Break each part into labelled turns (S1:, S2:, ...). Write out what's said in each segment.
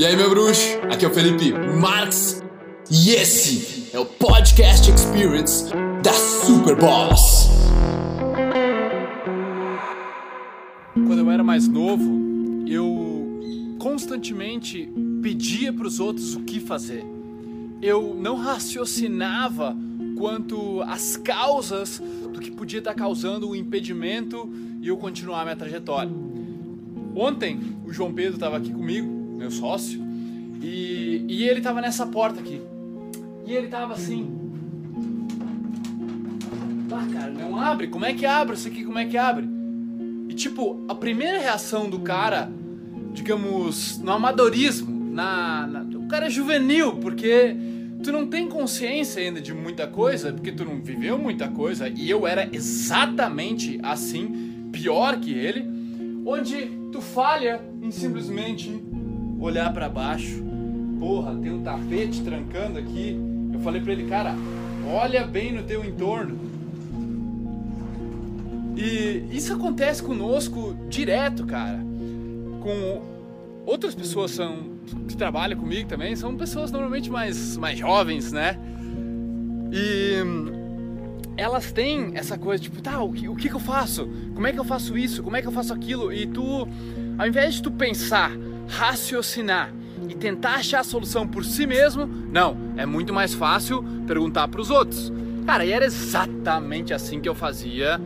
S1: E aí, meu bruxo? Aqui é o Felipe Marx e esse é o Podcast Experience da Super Boss.
S2: Quando eu era mais novo, eu constantemente pedia para os outros o que fazer. Eu não raciocinava quanto às causas do que podia estar causando o impedimento e eu continuar minha trajetória. Ontem, o João Pedro estava aqui comigo meu sócio, e, e ele tava nessa porta aqui. E ele tava assim. Ah, cara, não abre? Como é que abre isso aqui? Como é que abre? E tipo, a primeira reação do cara, digamos, no amadorismo, na, na, o cara é juvenil, porque tu não tem consciência ainda de muita coisa, porque tu não viveu muita coisa, e eu era exatamente assim, pior que ele, onde tu falha em simplesmente olhar para baixo. Porra, tem um tapete trancando aqui. Eu falei para ele, cara, olha bem no teu entorno. E isso acontece conosco direto, cara. Com outras pessoas são que trabalham comigo também, são pessoas normalmente mais mais jovens, né? E elas têm essa coisa tipo, tá, o que, o que, que eu faço? Como é que eu faço isso? Como é que eu faço aquilo? E tu, ao invés de tu pensar raciocinar e tentar achar a solução por si mesmo, não, é muito mais fácil perguntar para os outros. Cara, e era exatamente assim que eu fazia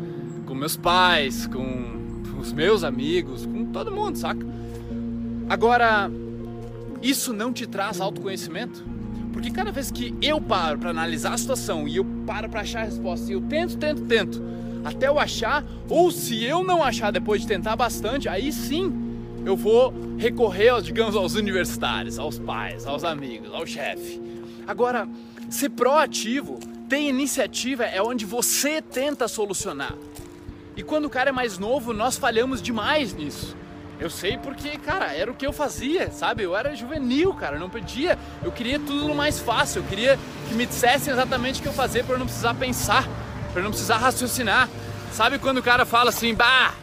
S2: com meus pais, com os meus amigos, com todo mundo, saca? Agora, isso não te traz autoconhecimento? Porque cada vez que eu paro para analisar a situação e eu paro para achar a resposta, e eu tento, tento, tento, até eu achar, ou se eu não achar depois de tentar bastante, aí sim eu vou recorrer, digamos, aos universitários, aos pais, aos amigos, ao chefe. Agora, ser proativo, ter iniciativa é onde você tenta solucionar. E quando o cara é mais novo, nós falhamos demais nisso. Eu sei porque, cara, era o que eu fazia, sabe? Eu era juvenil, cara, não pedia. Eu queria tudo mais fácil, eu queria que me dissessem exatamente o que eu fazia para eu não precisar pensar, para eu não precisar raciocinar. Sabe quando o cara fala assim, bah,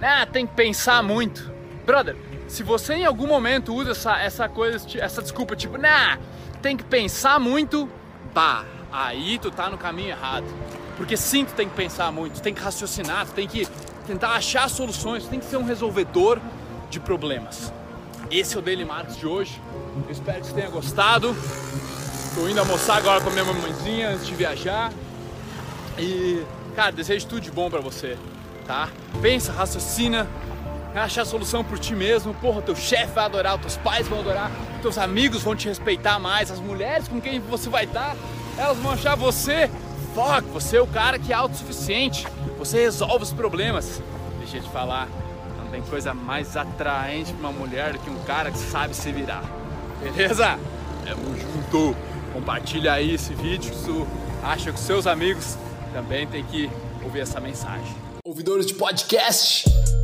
S2: né, tem que pensar muito. Brother, se você em algum momento usa essa, essa coisa, essa desculpa, tipo, nah, tem que pensar muito, pá, aí tu tá no caminho errado. Porque sim, tu tem que pensar muito, tu tem que raciocinar, tu tem que tentar achar soluções, tu tem que ser um resolvedor de problemas. Esse é o Daily Marks de hoje. Eu espero que você tenha gostado. Tô indo almoçar agora com a minha mamãezinha antes de viajar. E, cara, desejo tudo de bom para você, tá? Pensa, raciocina, achar a solução por ti mesmo. Porra, teu chefe vai adorar, teus pais vão adorar, teus amigos vão te respeitar mais, as mulheres com quem você vai estar, elas vão achar você. Fuck, você é o cara que é autossuficiente. Você resolve os problemas. Deixa eu te falar, não tem coisa mais atraente pra uma mulher do que um cara que sabe se virar. Beleza? Tamo junto. Compartilha aí esse vídeo se acha que seus amigos também tem que ouvir essa mensagem.
S1: Ouvidores de podcast,